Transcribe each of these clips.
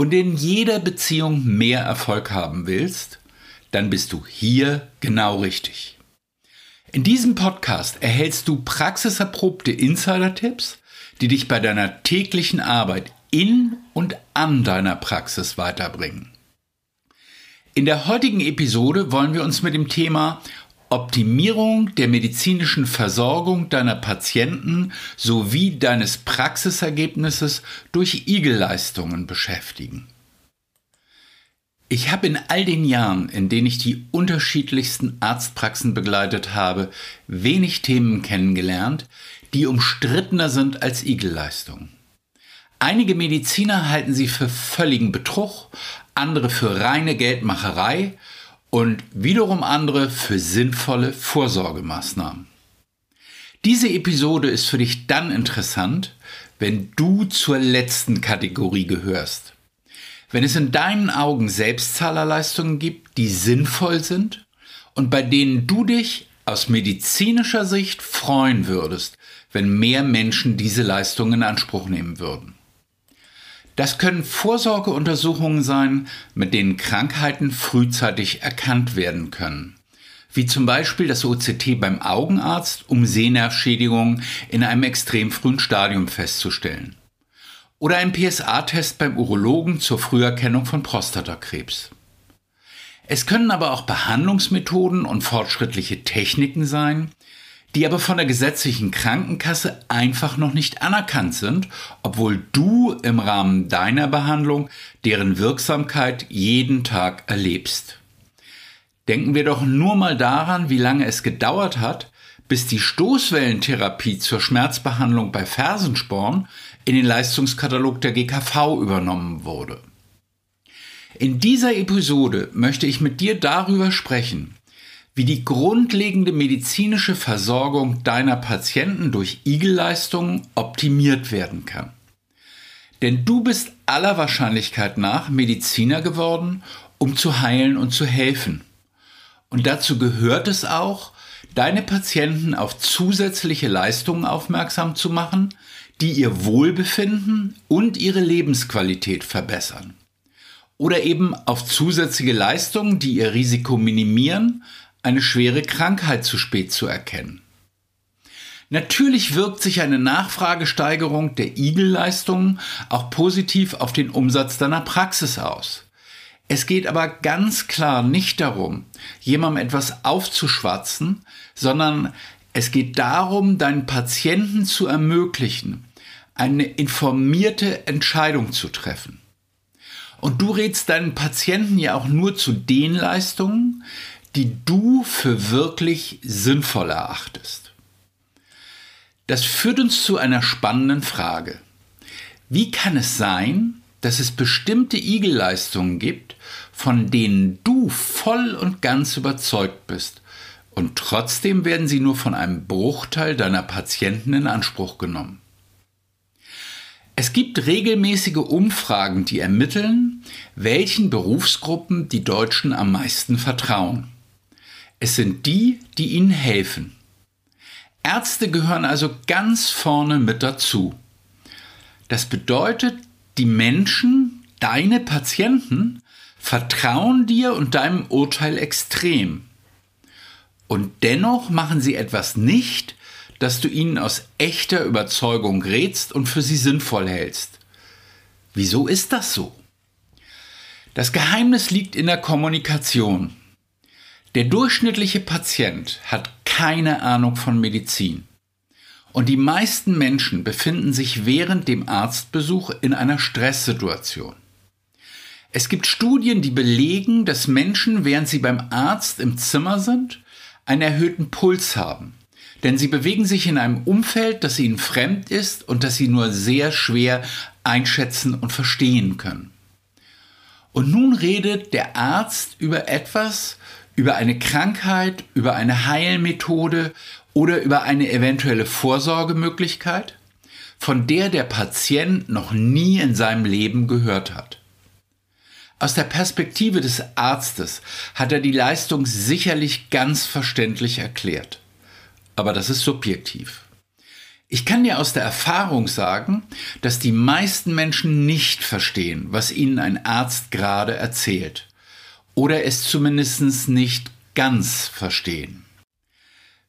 und in jeder Beziehung mehr Erfolg haben willst, dann bist du hier genau richtig. In diesem Podcast erhältst du praxiserprobte Insider-Tipps, die dich bei deiner täglichen Arbeit in und an deiner Praxis weiterbringen. In der heutigen Episode wollen wir uns mit dem Thema Optimierung der medizinischen Versorgung deiner Patienten sowie deines Praxisergebnisses durch Igelleistungen beschäftigen. Ich habe in all den Jahren, in denen ich die unterschiedlichsten Arztpraxen begleitet habe, wenig Themen kennengelernt, die umstrittener sind als Igelleistungen. Einige Mediziner halten sie für völligen Betrug, andere für reine Geldmacherei und wiederum andere für sinnvolle Vorsorgemaßnahmen. Diese Episode ist für dich dann interessant, wenn du zur letzten Kategorie gehörst. Wenn es in deinen Augen Selbstzahlerleistungen gibt, die sinnvoll sind und bei denen du dich aus medizinischer Sicht freuen würdest, wenn mehr Menschen diese Leistungen in Anspruch nehmen würden. Das können Vorsorgeuntersuchungen sein, mit denen Krankheiten frühzeitig erkannt werden können. Wie zum Beispiel das OCT beim Augenarzt, um Sehnervschädigungen in einem extrem frühen Stadium festzustellen. Oder ein PSA-Test beim Urologen zur Früherkennung von Prostatakrebs. Es können aber auch Behandlungsmethoden und fortschrittliche Techniken sein, die aber von der gesetzlichen Krankenkasse einfach noch nicht anerkannt sind, obwohl du im Rahmen deiner Behandlung deren Wirksamkeit jeden Tag erlebst. Denken wir doch nur mal daran, wie lange es gedauert hat, bis die Stoßwellentherapie zur Schmerzbehandlung bei Fersensporn in den Leistungskatalog der GKV übernommen wurde. In dieser Episode möchte ich mit dir darüber sprechen, wie die grundlegende medizinische Versorgung deiner Patienten durch Igelleistungen optimiert werden kann. Denn du bist aller Wahrscheinlichkeit nach Mediziner geworden, um zu heilen und zu helfen. Und dazu gehört es auch, deine Patienten auf zusätzliche Leistungen aufmerksam zu machen, die ihr Wohlbefinden und ihre Lebensqualität verbessern. Oder eben auf zusätzliche Leistungen, die ihr Risiko minimieren, eine schwere Krankheit zu spät zu erkennen. Natürlich wirkt sich eine Nachfragesteigerung der Igelleistungen auch positiv auf den Umsatz deiner Praxis aus. Es geht aber ganz klar nicht darum, jemandem etwas aufzuschwatzen, sondern es geht darum, deinen Patienten zu ermöglichen, eine informierte Entscheidung zu treffen. Und du rätst deinen Patienten ja auch nur zu den Leistungen, die du für wirklich sinnvoll erachtest. Das führt uns zu einer spannenden Frage. Wie kann es sein, dass es bestimmte Igelleistungen gibt, von denen du voll und ganz überzeugt bist, und trotzdem werden sie nur von einem Bruchteil deiner Patienten in Anspruch genommen? Es gibt regelmäßige Umfragen, die ermitteln, welchen Berufsgruppen die Deutschen am meisten vertrauen. Es sind die, die ihnen helfen. Ärzte gehören also ganz vorne mit dazu. Das bedeutet, die Menschen, deine Patienten, vertrauen dir und deinem Urteil extrem. Und dennoch machen sie etwas nicht, das du ihnen aus echter Überzeugung rätst und für sie sinnvoll hältst. Wieso ist das so? Das Geheimnis liegt in der Kommunikation. Der durchschnittliche Patient hat keine Ahnung von Medizin. Und die meisten Menschen befinden sich während dem Arztbesuch in einer Stresssituation. Es gibt Studien, die belegen, dass Menschen, während sie beim Arzt im Zimmer sind, einen erhöhten Puls haben. Denn sie bewegen sich in einem Umfeld, das ihnen fremd ist und das sie nur sehr schwer einschätzen und verstehen können. Und nun redet der Arzt über etwas, über eine Krankheit, über eine Heilmethode oder über eine eventuelle Vorsorgemöglichkeit, von der der Patient noch nie in seinem Leben gehört hat. Aus der Perspektive des Arztes hat er die Leistung sicherlich ganz verständlich erklärt. Aber das ist subjektiv. Ich kann dir aus der Erfahrung sagen, dass die meisten Menschen nicht verstehen, was ihnen ein Arzt gerade erzählt. Oder es zumindest nicht ganz verstehen.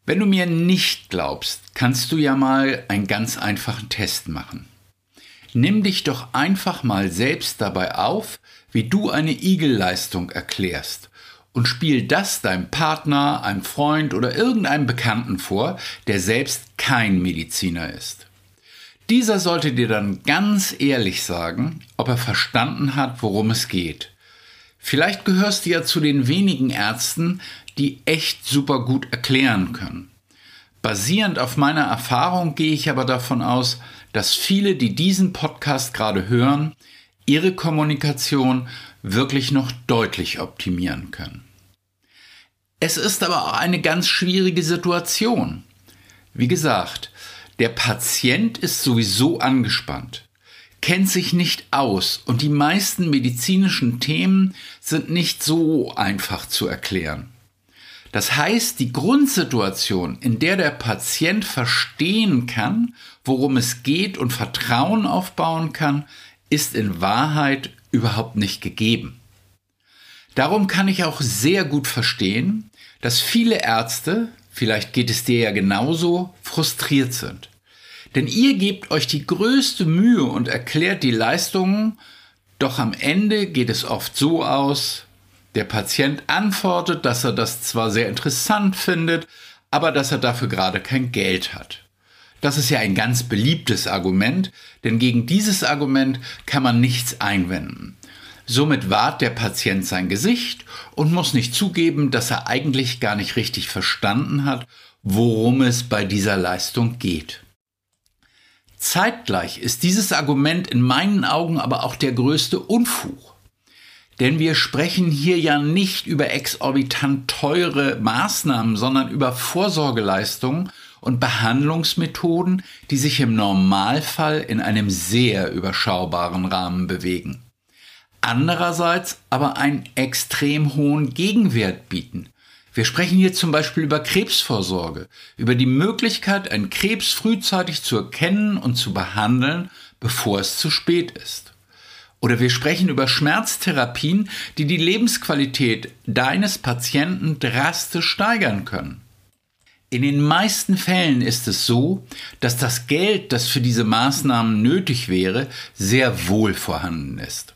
Wenn du mir nicht glaubst, kannst du ja mal einen ganz einfachen Test machen. Nimm dich doch einfach mal selbst dabei auf, wie du eine Igelleistung erklärst und spiel das deinem Partner, einem Freund oder irgendeinem Bekannten vor, der selbst kein Mediziner ist. Dieser sollte dir dann ganz ehrlich sagen, ob er verstanden hat, worum es geht. Vielleicht gehörst du ja zu den wenigen Ärzten, die echt super gut erklären können. Basierend auf meiner Erfahrung gehe ich aber davon aus, dass viele, die diesen Podcast gerade hören, ihre Kommunikation wirklich noch deutlich optimieren können. Es ist aber auch eine ganz schwierige Situation. Wie gesagt, der Patient ist sowieso angespannt, kennt sich nicht aus und die meisten medizinischen Themen sind nicht so einfach zu erklären. Das heißt, die Grundsituation, in der der Patient verstehen kann, worum es geht und Vertrauen aufbauen kann, ist in Wahrheit überhaupt nicht gegeben. Darum kann ich auch sehr gut verstehen, dass viele Ärzte, vielleicht geht es dir ja genauso, frustriert sind. Denn ihr gebt euch die größte Mühe und erklärt die Leistungen, doch am Ende geht es oft so aus, der Patient antwortet, dass er das zwar sehr interessant findet, aber dass er dafür gerade kein Geld hat. Das ist ja ein ganz beliebtes Argument, denn gegen dieses Argument kann man nichts einwenden. Somit wahrt der Patient sein Gesicht und muss nicht zugeben, dass er eigentlich gar nicht richtig verstanden hat, worum es bei dieser Leistung geht. Zeitgleich ist dieses Argument in meinen Augen aber auch der größte Unfug. Denn wir sprechen hier ja nicht über exorbitant teure Maßnahmen, sondern über Vorsorgeleistungen und Behandlungsmethoden, die sich im Normalfall in einem sehr überschaubaren Rahmen bewegen. Andererseits aber einen extrem hohen Gegenwert bieten. Wir sprechen hier zum Beispiel über Krebsvorsorge, über die Möglichkeit, einen Krebs frühzeitig zu erkennen und zu behandeln, bevor es zu spät ist. Oder wir sprechen über Schmerztherapien, die die Lebensqualität deines Patienten drastisch steigern können. In den meisten Fällen ist es so, dass das Geld, das für diese Maßnahmen nötig wäre, sehr wohl vorhanden ist.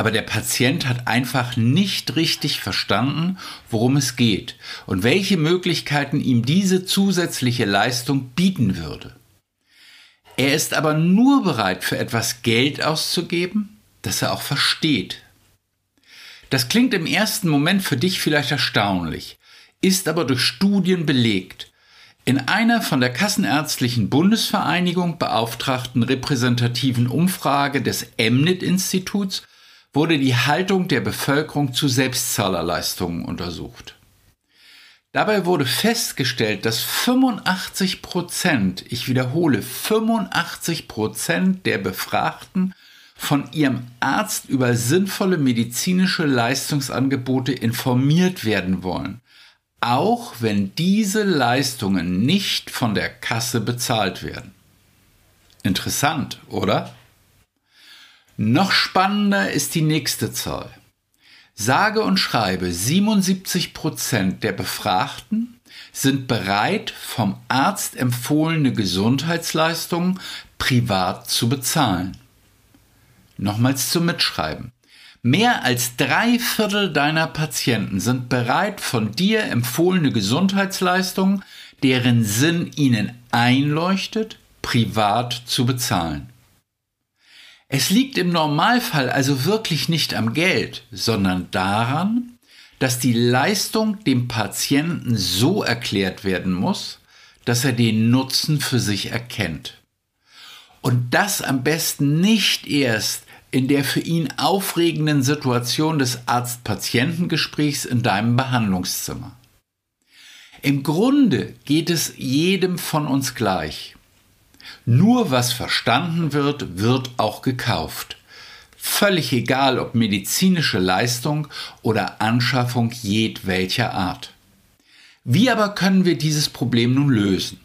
Aber der Patient hat einfach nicht richtig verstanden, worum es geht und welche Möglichkeiten ihm diese zusätzliche Leistung bieten würde. Er ist aber nur bereit, für etwas Geld auszugeben, das er auch versteht. Das klingt im ersten Moment für dich vielleicht erstaunlich, ist aber durch Studien belegt. In einer von der Kassenärztlichen Bundesvereinigung beauftragten repräsentativen Umfrage des Emnet-Instituts wurde die Haltung der Bevölkerung zu Selbstzahlerleistungen untersucht. Dabei wurde festgestellt, dass 85 Prozent, ich wiederhole, 85 Prozent der Befragten von ihrem Arzt über sinnvolle medizinische Leistungsangebote informiert werden wollen, auch wenn diese Leistungen nicht von der Kasse bezahlt werden. Interessant, oder? Noch spannender ist die nächste Zahl. Sage und schreibe 77 Prozent der Befragten sind bereit, vom Arzt empfohlene Gesundheitsleistungen privat zu bezahlen. Nochmals zum Mitschreiben. Mehr als drei Viertel deiner Patienten sind bereit, von dir empfohlene Gesundheitsleistungen, deren Sinn ihnen einleuchtet, privat zu bezahlen. Es liegt im Normalfall also wirklich nicht am Geld, sondern daran, dass die Leistung dem Patienten so erklärt werden muss, dass er den Nutzen für sich erkennt. Und das am besten nicht erst, in der für ihn aufregenden Situation des Arzt-Patientengesprächs in deinem Behandlungszimmer. Im Grunde geht es jedem von uns gleich. Nur was verstanden wird, wird auch gekauft. Völlig egal, ob medizinische Leistung oder Anschaffung jedwelcher Art. Wie aber können wir dieses Problem nun lösen?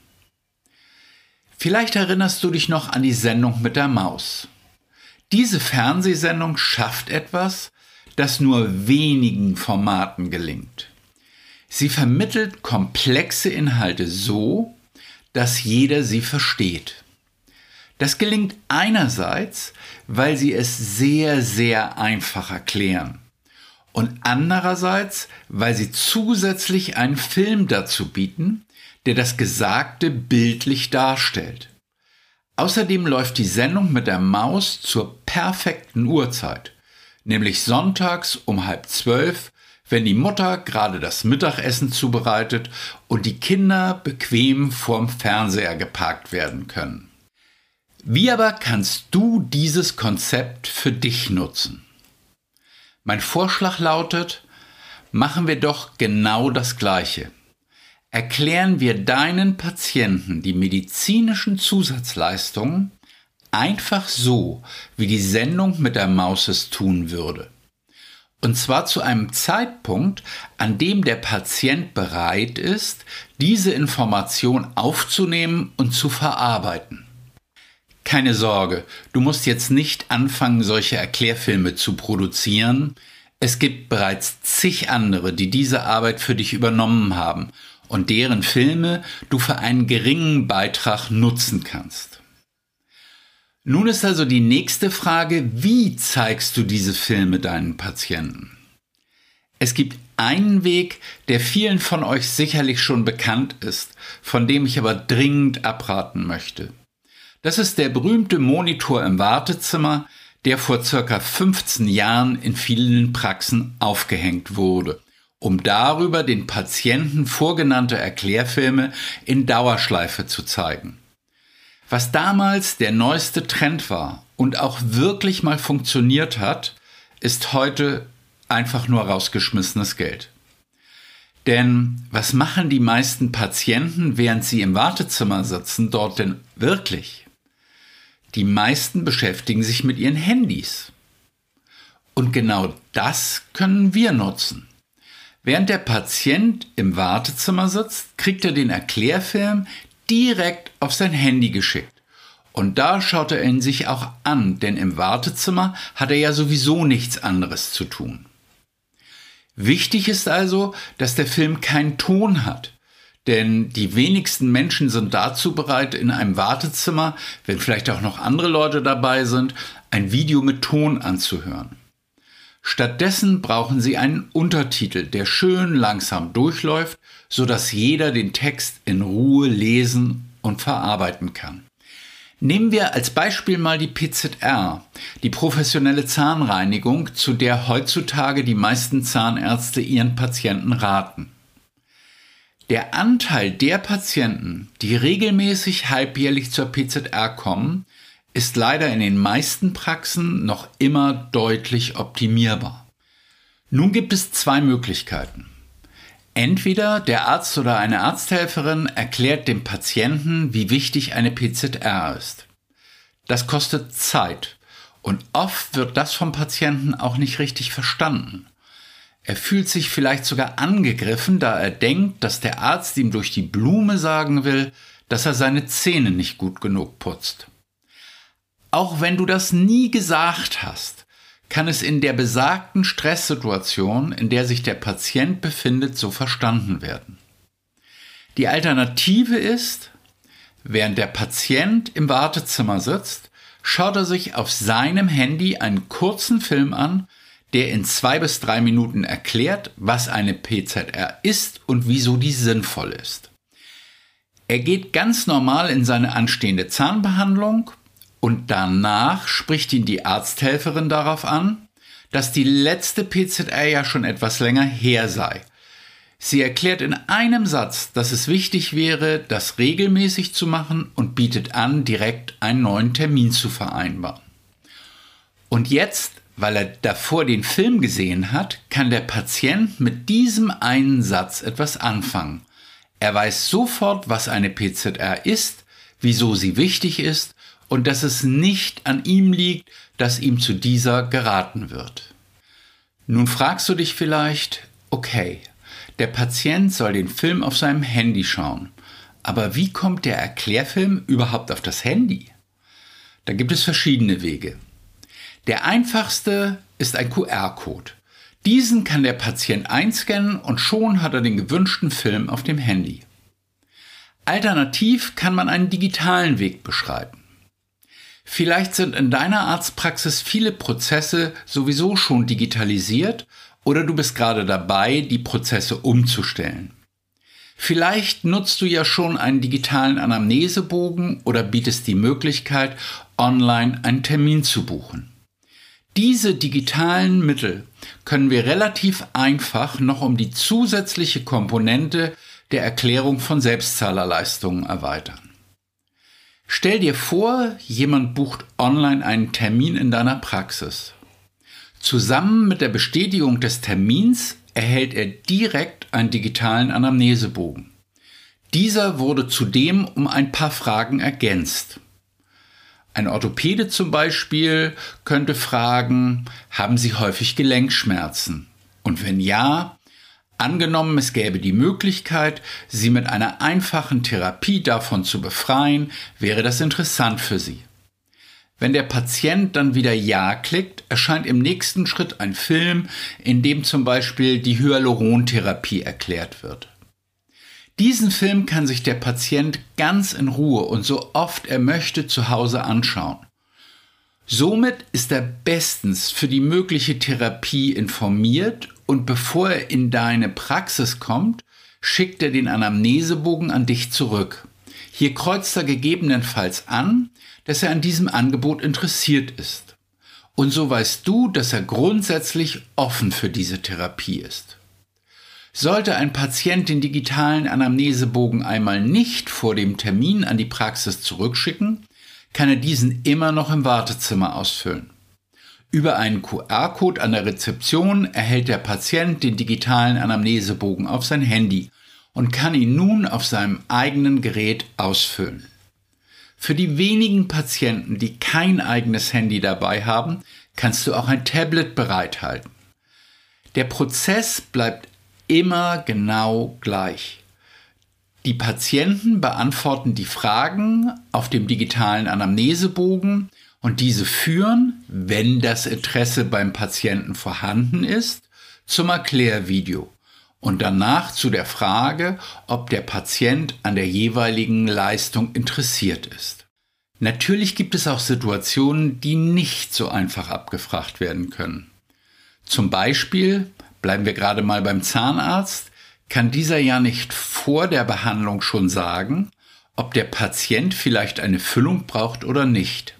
Vielleicht erinnerst du dich noch an die Sendung mit der Maus. Diese Fernsehsendung schafft etwas, das nur wenigen Formaten gelingt. Sie vermittelt komplexe Inhalte so, dass jeder sie versteht. Das gelingt einerseits, weil sie es sehr, sehr einfach erklären und andererseits, weil sie zusätzlich einen Film dazu bieten, der das Gesagte bildlich darstellt. Außerdem läuft die Sendung mit der Maus zur perfekten Uhrzeit, nämlich sonntags um halb zwölf, wenn die Mutter gerade das Mittagessen zubereitet und die Kinder bequem vorm Fernseher geparkt werden können. Wie aber kannst du dieses Konzept für dich nutzen? Mein Vorschlag lautet, machen wir doch genau das Gleiche. Erklären wir deinen Patienten die medizinischen Zusatzleistungen einfach so, wie die Sendung mit der Maus es tun würde. Und zwar zu einem Zeitpunkt, an dem der Patient bereit ist, diese Information aufzunehmen und zu verarbeiten. Keine Sorge, du musst jetzt nicht anfangen, solche Erklärfilme zu produzieren. Es gibt bereits zig andere, die diese Arbeit für dich übernommen haben und deren Filme du für einen geringen Beitrag nutzen kannst. Nun ist also die nächste Frage, wie zeigst du diese Filme deinen Patienten? Es gibt einen Weg, der vielen von euch sicherlich schon bekannt ist, von dem ich aber dringend abraten möchte. Das ist der berühmte Monitor im Wartezimmer, der vor circa 15 Jahren in vielen Praxen aufgehängt wurde, um darüber den Patienten vorgenannte Erklärfilme in Dauerschleife zu zeigen. Was damals der neueste Trend war und auch wirklich mal funktioniert hat, ist heute einfach nur rausgeschmissenes Geld. Denn was machen die meisten Patienten, während sie im Wartezimmer sitzen, dort denn wirklich? Die meisten beschäftigen sich mit ihren Handys. Und genau das können wir nutzen. Während der Patient im Wartezimmer sitzt, kriegt er den Erklärfilm direkt auf sein Handy geschickt. Und da schaut er ihn sich auch an, denn im Wartezimmer hat er ja sowieso nichts anderes zu tun. Wichtig ist also, dass der Film keinen Ton hat. Denn die wenigsten Menschen sind dazu bereit, in einem Wartezimmer, wenn vielleicht auch noch andere Leute dabei sind, ein Video mit Ton anzuhören. Stattdessen brauchen sie einen Untertitel, der schön langsam durchläuft, sodass jeder den Text in Ruhe lesen und verarbeiten kann. Nehmen wir als Beispiel mal die PZR, die professionelle Zahnreinigung, zu der heutzutage die meisten Zahnärzte ihren Patienten raten. Der Anteil der Patienten, die regelmäßig halbjährlich zur PZR kommen, ist leider in den meisten Praxen noch immer deutlich optimierbar. Nun gibt es zwei Möglichkeiten. Entweder der Arzt oder eine Arzthelferin erklärt dem Patienten, wie wichtig eine PZR ist. Das kostet Zeit und oft wird das vom Patienten auch nicht richtig verstanden. Er fühlt sich vielleicht sogar angegriffen, da er denkt, dass der Arzt ihm durch die Blume sagen will, dass er seine Zähne nicht gut genug putzt. Auch wenn du das nie gesagt hast, kann es in der besagten Stresssituation, in der sich der Patient befindet, so verstanden werden. Die Alternative ist, während der Patient im Wartezimmer sitzt, schaut er sich auf seinem Handy einen kurzen Film an, der in zwei bis drei Minuten erklärt, was eine PZR ist und wieso die sinnvoll ist. Er geht ganz normal in seine anstehende Zahnbehandlung und danach spricht ihn die Arzthelferin darauf an, dass die letzte PZR ja schon etwas länger her sei. Sie erklärt in einem Satz, dass es wichtig wäre, das regelmäßig zu machen und bietet an, direkt einen neuen Termin zu vereinbaren. Und jetzt, weil er davor den Film gesehen hat, kann der Patient mit diesem einen Satz etwas anfangen. Er weiß sofort, was eine PZR ist, wieso sie wichtig ist und dass es nicht an ihm liegt, dass ihm zu dieser geraten wird. Nun fragst du dich vielleicht, okay, der Patient soll den Film auf seinem Handy schauen, aber wie kommt der Erklärfilm überhaupt auf das Handy? Da gibt es verschiedene Wege. Der einfachste ist ein QR-Code. Diesen kann der Patient einscannen und schon hat er den gewünschten Film auf dem Handy. Alternativ kann man einen digitalen Weg beschreiten. Vielleicht sind in deiner Arztpraxis viele Prozesse sowieso schon digitalisiert oder du bist gerade dabei, die Prozesse umzustellen. Vielleicht nutzt du ja schon einen digitalen Anamnesebogen oder bietest die Möglichkeit, online einen Termin zu buchen. Diese digitalen Mittel können wir relativ einfach noch um die zusätzliche Komponente der Erklärung von Selbstzahlerleistungen erweitern. Stell dir vor, jemand bucht online einen Termin in deiner Praxis. Zusammen mit der Bestätigung des Termins erhält er direkt einen digitalen Anamnesebogen. Dieser wurde zudem um ein paar Fragen ergänzt. Ein Orthopäde zum Beispiel könnte fragen, haben Sie häufig Gelenkschmerzen? Und wenn ja, Angenommen, es gäbe die Möglichkeit, sie mit einer einfachen Therapie davon zu befreien, wäre das interessant für sie. Wenn der Patient dann wieder Ja klickt, erscheint im nächsten Schritt ein Film, in dem zum Beispiel die Hyalurontherapie erklärt wird. Diesen Film kann sich der Patient ganz in Ruhe und so oft er möchte zu Hause anschauen. Somit ist er bestens für die mögliche Therapie informiert und bevor er in deine Praxis kommt, schickt er den Anamnesebogen an dich zurück. Hier kreuzt er gegebenenfalls an, dass er an diesem Angebot interessiert ist. Und so weißt du, dass er grundsätzlich offen für diese Therapie ist. Sollte ein Patient den digitalen Anamnesebogen einmal nicht vor dem Termin an die Praxis zurückschicken, kann er diesen immer noch im Wartezimmer ausfüllen. Über einen QR-Code an der Rezeption erhält der Patient den digitalen Anamnesebogen auf sein Handy und kann ihn nun auf seinem eigenen Gerät ausfüllen. Für die wenigen Patienten, die kein eigenes Handy dabei haben, kannst du auch ein Tablet bereithalten. Der Prozess bleibt immer genau gleich. Die Patienten beantworten die Fragen auf dem digitalen Anamnesebogen und diese führen, wenn das Interesse beim Patienten vorhanden ist, zum Erklärvideo und danach zu der Frage, ob der Patient an der jeweiligen Leistung interessiert ist. Natürlich gibt es auch Situationen, die nicht so einfach abgefragt werden können. Zum Beispiel, bleiben wir gerade mal beim Zahnarzt, kann dieser ja nicht vor der Behandlung schon sagen, ob der Patient vielleicht eine Füllung braucht oder nicht.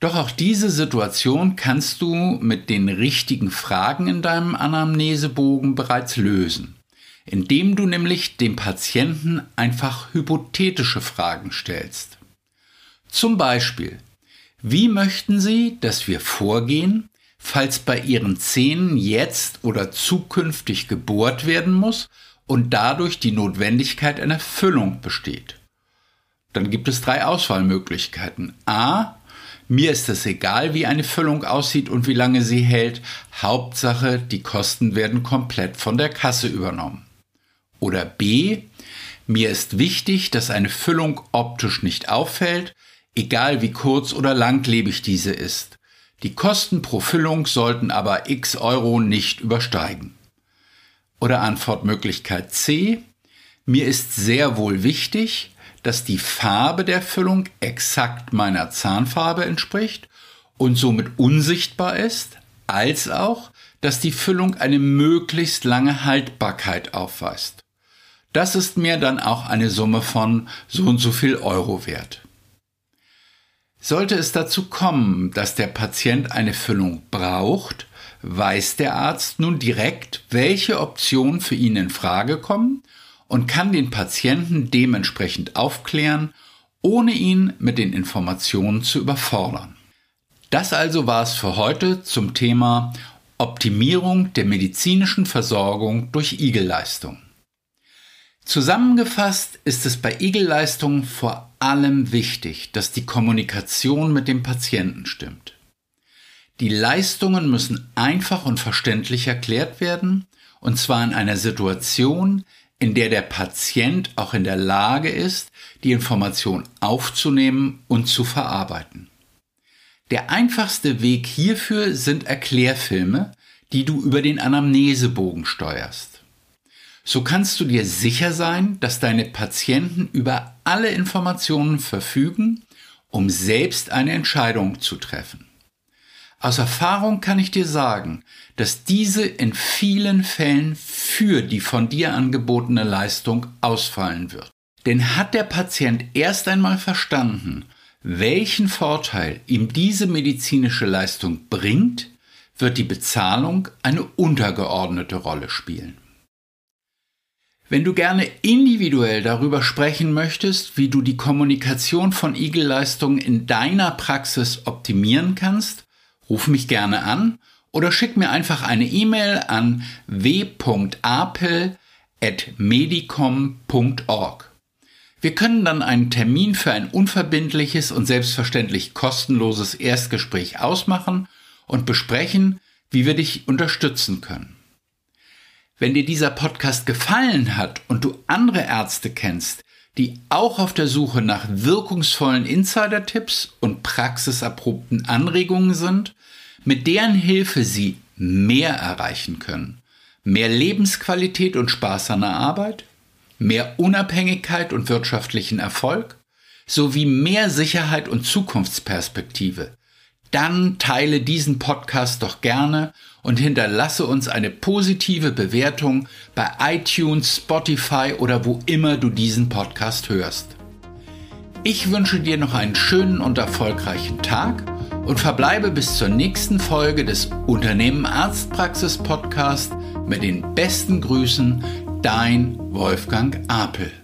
Doch auch diese Situation kannst du mit den richtigen Fragen in deinem Anamnesebogen bereits lösen, indem du nämlich dem Patienten einfach hypothetische Fragen stellst. Zum Beispiel, wie möchten Sie, dass wir vorgehen, falls bei Ihren Zähnen jetzt oder zukünftig gebohrt werden muss und dadurch die Notwendigkeit einer Füllung besteht? Dann gibt es drei Auswahlmöglichkeiten. A. Mir ist es egal, wie eine Füllung aussieht und wie lange sie hält. Hauptsache, die Kosten werden komplett von der Kasse übernommen. Oder B. Mir ist wichtig, dass eine Füllung optisch nicht auffällt, egal wie kurz oder langlebig diese ist. Die Kosten pro Füllung sollten aber x Euro nicht übersteigen. Oder Antwortmöglichkeit C. Mir ist sehr wohl wichtig, dass die Farbe der Füllung exakt meiner Zahnfarbe entspricht und somit unsichtbar ist, als auch, dass die Füllung eine möglichst lange Haltbarkeit aufweist. Das ist mir dann auch eine Summe von so und so viel Euro wert. Sollte es dazu kommen, dass der Patient eine Füllung braucht, weiß der Arzt nun direkt, welche Optionen für ihn in Frage kommen und kann den Patienten dementsprechend aufklären, ohne ihn mit den Informationen zu überfordern. Das also war es für heute zum Thema Optimierung der medizinischen Versorgung durch Igelleistung. Zusammengefasst ist es bei Igelleistung vor allem wichtig, dass die Kommunikation mit dem Patienten stimmt. Die Leistungen müssen einfach und verständlich erklärt werden, und zwar in einer Situation, in der der Patient auch in der Lage ist, die Information aufzunehmen und zu verarbeiten. Der einfachste Weg hierfür sind Erklärfilme, die du über den Anamnesebogen steuerst. So kannst du dir sicher sein, dass deine Patienten über alle Informationen verfügen, um selbst eine Entscheidung zu treffen. Aus Erfahrung kann ich dir sagen, dass diese in vielen Fällen für die von dir angebotene Leistung ausfallen wird. Denn hat der Patient erst einmal verstanden, welchen Vorteil ihm diese medizinische Leistung bringt, wird die Bezahlung eine untergeordnete Rolle spielen. Wenn du gerne individuell darüber sprechen möchtest, wie du die Kommunikation von Igelleistungen in deiner Praxis optimieren kannst, Ruf mich gerne an oder schick mir einfach eine E-Mail an w.apel.medicom.org. Wir können dann einen Termin für ein unverbindliches und selbstverständlich kostenloses Erstgespräch ausmachen und besprechen, wie wir dich unterstützen können. Wenn dir dieser Podcast gefallen hat und du andere Ärzte kennst, die auch auf der Suche nach wirkungsvollen Insider-Tipps und praxiserprobten Anregungen sind, mit deren Hilfe sie mehr erreichen können. Mehr Lebensqualität und Spaß an der Arbeit, mehr Unabhängigkeit und wirtschaftlichen Erfolg, sowie mehr Sicherheit und Zukunftsperspektive. Dann teile diesen Podcast doch gerne und hinterlasse uns eine positive Bewertung bei iTunes, Spotify oder wo immer du diesen Podcast hörst. Ich wünsche dir noch einen schönen und erfolgreichen Tag und verbleibe bis zur nächsten Folge des Unternehmen Arztpraxis Podcast mit den besten Grüßen, dein Wolfgang Apel.